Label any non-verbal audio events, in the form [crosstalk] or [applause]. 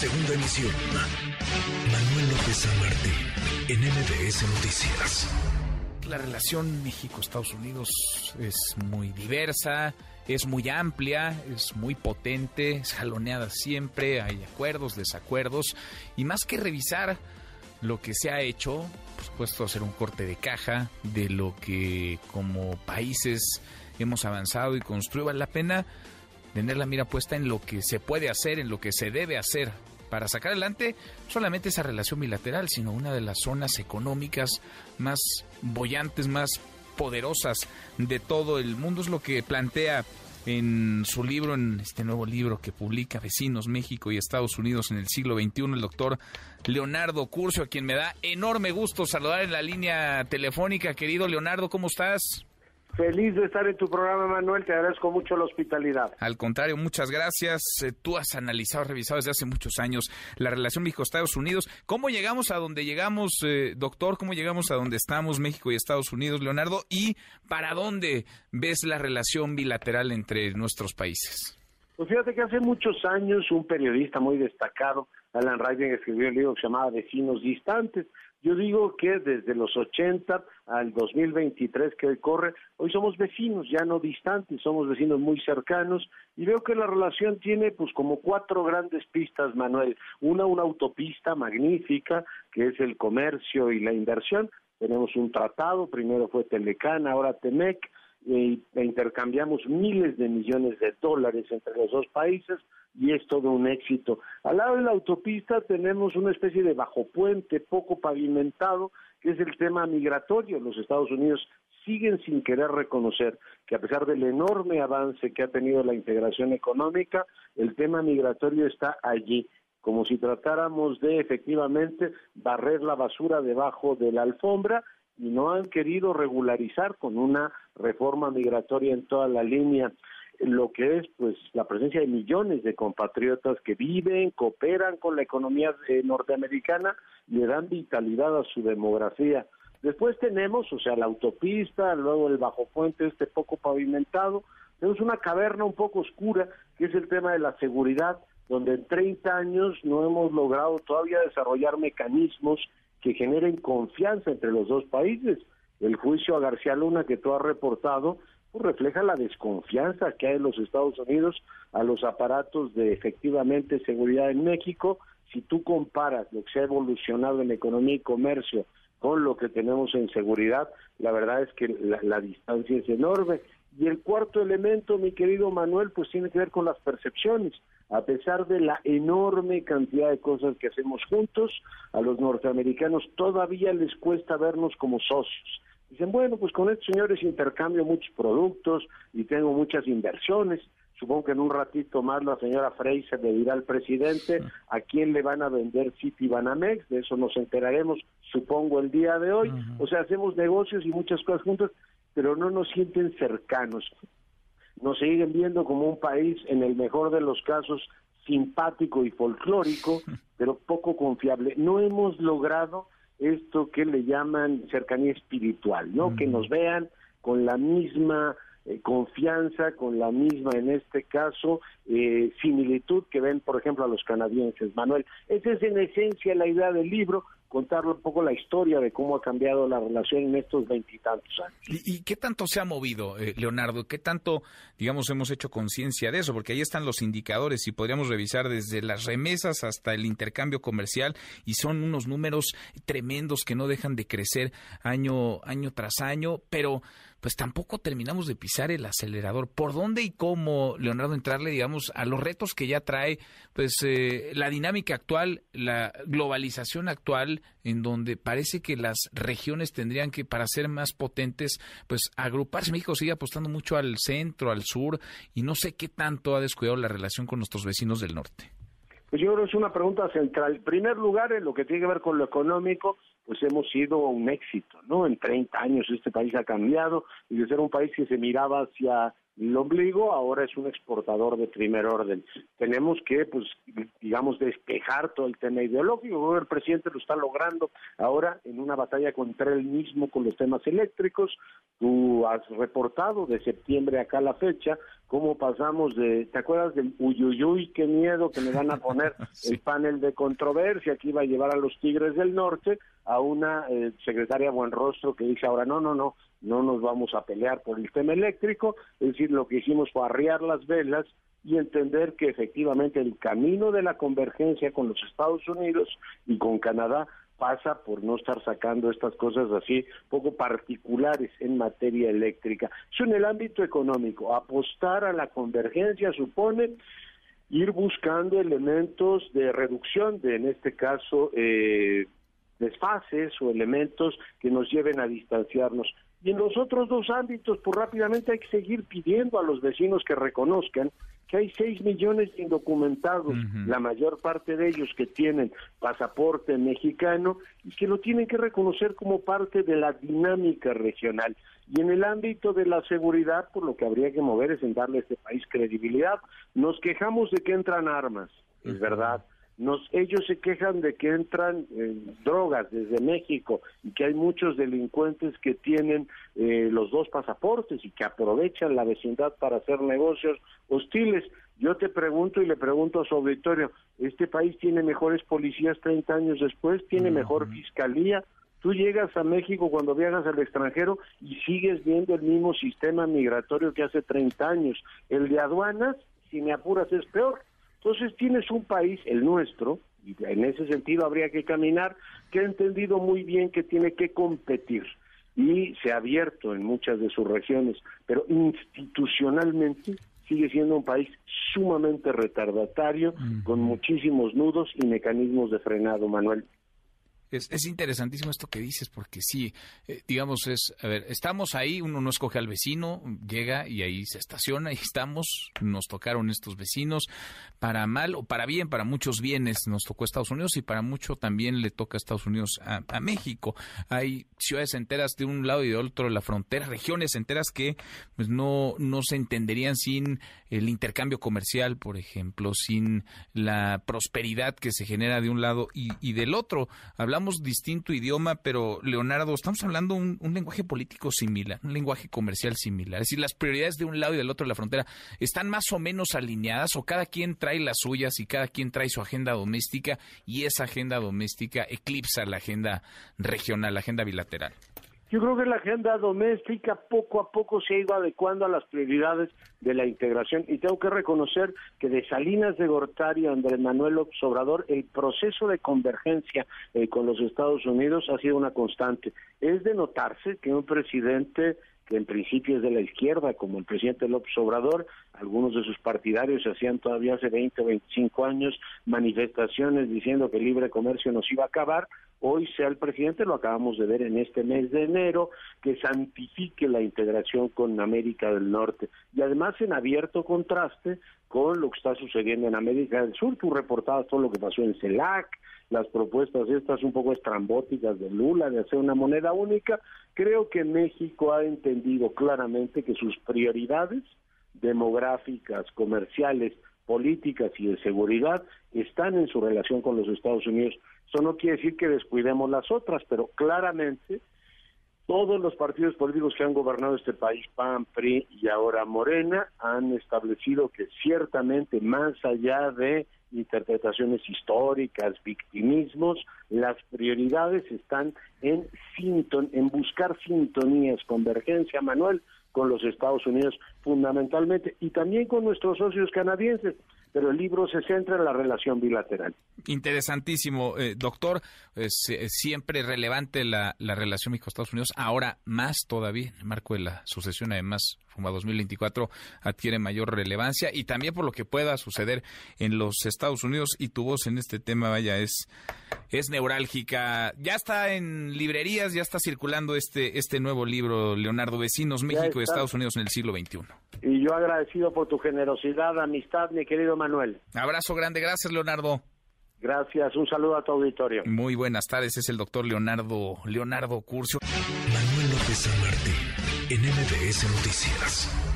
Segunda emisión. Manuel López San en MBS Noticias. La relación México-Estados Unidos es muy diversa, es muy amplia, es muy potente, es jaloneada siempre, hay acuerdos, desacuerdos, y más que revisar lo que se ha hecho, por supuesto hacer un corte de caja de lo que como países hemos avanzado y construido, vale la pena tener la mira puesta en lo que se puede hacer, en lo que se debe hacer para sacar adelante solamente esa relación bilateral, sino una de las zonas económicas más bollantes, más poderosas de todo el mundo. Es lo que plantea en su libro, en este nuevo libro que publica Vecinos México y Estados Unidos en el siglo XXI, el doctor Leonardo Curcio, a quien me da enorme gusto saludar en la línea telefónica. Querido Leonardo, ¿cómo estás? Feliz de estar en tu programa, Manuel. Te agradezco mucho la hospitalidad. Al contrario, muchas gracias. Eh, tú has analizado, revisado desde hace muchos años la relación México-Estados Unidos. ¿Cómo llegamos a donde llegamos, eh, doctor? ¿Cómo llegamos a donde estamos México y Estados Unidos, Leonardo? ¿Y para dónde ves la relación bilateral entre nuestros países? Pues fíjate que hace muchos años un periodista muy destacado, Alan Ryden, escribió un libro que se llamaba Vecinos Distantes. Yo digo que desde los 80 al 2023 que hoy corre, hoy somos vecinos, ya no distantes, somos vecinos muy cercanos y veo que la relación tiene pues como cuatro grandes pistas, Manuel. Una, una autopista magnífica que es el comercio y la inversión. Tenemos un tratado, primero fue Telecán, ahora Temec, y intercambiamos miles de millones de dólares entre los dos países y es todo un éxito. Al lado de la autopista tenemos una especie de bajo puente poco pavimentado, que es el tema migratorio. Los Estados Unidos siguen sin querer reconocer que a pesar del enorme avance que ha tenido la integración económica, el tema migratorio está allí, como si tratáramos de efectivamente barrer la basura debajo de la alfombra y no han querido regularizar con una reforma migratoria en toda la línea lo que es pues la presencia de millones de compatriotas que viven, cooperan con la economía eh, norteamericana le dan vitalidad a su demografía. Después tenemos, o sea, la autopista, luego el bajo puente este poco pavimentado, tenemos una caverna un poco oscura, que es el tema de la seguridad, donde en 30 años no hemos logrado todavía desarrollar mecanismos que generen confianza entre los dos países. El juicio a García Luna que tú has reportado refleja la desconfianza que hay en los Estados Unidos a los aparatos de efectivamente seguridad en México. Si tú comparas lo que se ha evolucionado en economía y comercio con lo que tenemos en seguridad, la verdad es que la, la distancia es enorme. Y el cuarto elemento, mi querido Manuel, pues tiene que ver con las percepciones. A pesar de la enorme cantidad de cosas que hacemos juntos, a los norteamericanos todavía les cuesta vernos como socios Dicen, bueno, pues con estos señores intercambio muchos productos y tengo muchas inversiones. Supongo que en un ratito más la señora Fraser le dirá al presidente a quién le van a vender City Banamex, de eso nos enteraremos, supongo, el día de hoy. O sea, hacemos negocios y muchas cosas juntos, pero no nos sienten cercanos. Nos siguen viendo como un país, en el mejor de los casos, simpático y folclórico, pero poco confiable. No hemos logrado esto que le llaman cercanía espiritual, ¿no? Que nos vean con la misma eh, confianza, con la misma, en este caso, eh, similitud que ven, por ejemplo, a los canadienses. Manuel, esa es en esencia la idea del libro, contarle un poco la historia de cómo ha cambiado la relación en estos veintitantos años. ¿Y, qué tanto se ha movido, eh, Leonardo? ¿Qué tanto, digamos, hemos hecho conciencia de eso? Porque ahí están los indicadores y podríamos revisar desde las remesas hasta el intercambio comercial y son unos números tremendos que no dejan de crecer año, año tras año, pero pues tampoco terminamos de pisar el acelerador. ¿Por dónde y cómo, Leonardo, entrarle, digamos, a los retos que ya trae pues eh, la dinámica actual, la globalización actual, en donde parece que las regiones tendrían que, para ser más potentes, pues agruparse. México sigue apostando mucho al centro, al sur, y no sé qué tanto ha descuidado la relación con nuestros vecinos del norte. Pues yo creo que es una pregunta central. En primer lugar, en lo que tiene que ver con lo económico, pues hemos sido un éxito, ¿no? En 30 años este país ha cambiado y de ser un país que se miraba hacia el ombligo, ahora es un exportador de primer orden. Tenemos que, pues, digamos, despejar todo el tema ideológico. El presidente lo está logrando ahora en una batalla contra él mismo con los temas eléctricos. Tú has reportado de septiembre acá a la fecha, cómo pasamos de, ¿te acuerdas del uyuyuy, qué miedo que me van a poner [laughs] el panel de controversia que iba a llevar a los Tigres del Norte a una eh, secretaria buen rostro que dice ahora no, no, no, no nos vamos a pelear por el tema eléctrico, es decir, lo que hicimos fue arriar las velas y entender que efectivamente el camino de la convergencia con los Estados Unidos y con Canadá pasa por no estar sacando estas cosas así poco particulares en materia eléctrica. Eso en el ámbito económico, apostar a la convergencia supone ir buscando elementos de reducción de, en este caso, eh, desfases o elementos que nos lleven a distanciarnos. Y en los otros dos ámbitos, pues rápidamente hay que seguir pidiendo a los vecinos que reconozcan que hay 6 millones de indocumentados, la mayor parte de ellos que tienen pasaporte mexicano y que lo tienen que reconocer como parte de la dinámica regional. Y en el ámbito de la seguridad, por lo que habría que mover es en darle a este país credibilidad. Nos quejamos de que entran armas, es verdad nos, ellos se quejan de que entran eh, drogas desde México y que hay muchos delincuentes que tienen eh, los dos pasaportes y que aprovechan la vecindad para hacer negocios hostiles. Yo te pregunto y le pregunto a su auditorio, ¿este país tiene mejores policías 30 años después? ¿Tiene mejor fiscalía? Tú llegas a México cuando viajas al extranjero y sigues viendo el mismo sistema migratorio que hace 30 años. El de aduanas, si me apuras, es peor entonces tienes un país, el nuestro, y en ese sentido habría que caminar, que ha entendido muy bien que tiene que competir y se ha abierto en muchas de sus regiones, pero institucionalmente sigue siendo un país sumamente retardatario, con muchísimos nudos y mecanismos de frenado, Manuel. Es, es, interesantísimo esto que dices, porque sí, eh, digamos, es, a ver, estamos ahí, uno no escoge al vecino, llega y ahí se estaciona y estamos, nos tocaron estos vecinos, para mal o para bien, para muchos bienes nos tocó Estados Unidos y para mucho también le toca a Estados Unidos a, México. Hay ciudades enteras de un lado y de otro de la frontera, regiones enteras que pues no, no se entenderían sin el intercambio comercial, por ejemplo, sin la prosperidad que se genera de un lado y, y del otro. Hablamos distinto idioma, pero Leonardo, estamos hablando un, un lenguaje político similar, un lenguaje comercial similar. Es decir, las prioridades de un lado y del otro de la frontera están más o menos alineadas o cada quien trae las suyas y cada quien trae su agenda doméstica y esa agenda doméstica eclipsa la agenda regional, la agenda bilateral. Yo creo que la agenda doméstica poco a poco se ha ido adecuando a las prioridades de la integración y tengo que reconocer que de Salinas de Gortari a Andrés Manuel López Obrador el proceso de convergencia eh, con los Estados Unidos ha sido una constante. Es de notarse que un presidente que en principio es de la izquierda, como el presidente López Obrador, algunos de sus partidarios hacían todavía hace 20 o 25 años manifestaciones diciendo que el libre comercio nos iba a acabar, hoy sea el presidente, lo acabamos de ver en este mes de enero, que santifique la integración con América del Norte y además en abierto contraste con lo que está sucediendo en América del Sur. Tú reportabas todo lo que pasó en CELAC, las propuestas estas un poco estrambóticas de Lula de hacer una moneda única. Creo que México ha entendido claramente que sus prioridades demográficas, comerciales, políticas y de seguridad están en su relación con los Estados Unidos. Eso no quiere decir que descuidemos las otras, pero claramente todos los partidos políticos que han gobernado este país, PAN, PRI y ahora Morena, han establecido que ciertamente más allá de interpretaciones históricas, victimismos, las prioridades están en, en buscar sintonías, convergencia, Manuel, con los Estados Unidos fundamentalmente y también con nuestros socios canadienses pero el libro se centra en la relación bilateral. Interesantísimo, eh, doctor. Es, siempre relevante la, la relación México-Estados Unidos, ahora más todavía, en el marco de la sucesión, además, FUMA 2024 adquiere mayor relevancia y también por lo que pueda suceder en los Estados Unidos y tu voz en este tema, vaya, es, es neurálgica. Ya está en librerías, ya está circulando este, este nuevo libro, Leonardo Vecinos, México y Estados Unidos en el siglo XXI. Y yo agradecido por tu generosidad, amistad, mi querido Manuel. Abrazo grande, gracias Leonardo. Gracias, un saludo a tu auditorio. Muy buenas tardes, es el doctor Leonardo, Leonardo Curcio. Manuel López San Martín, en MBS Noticias.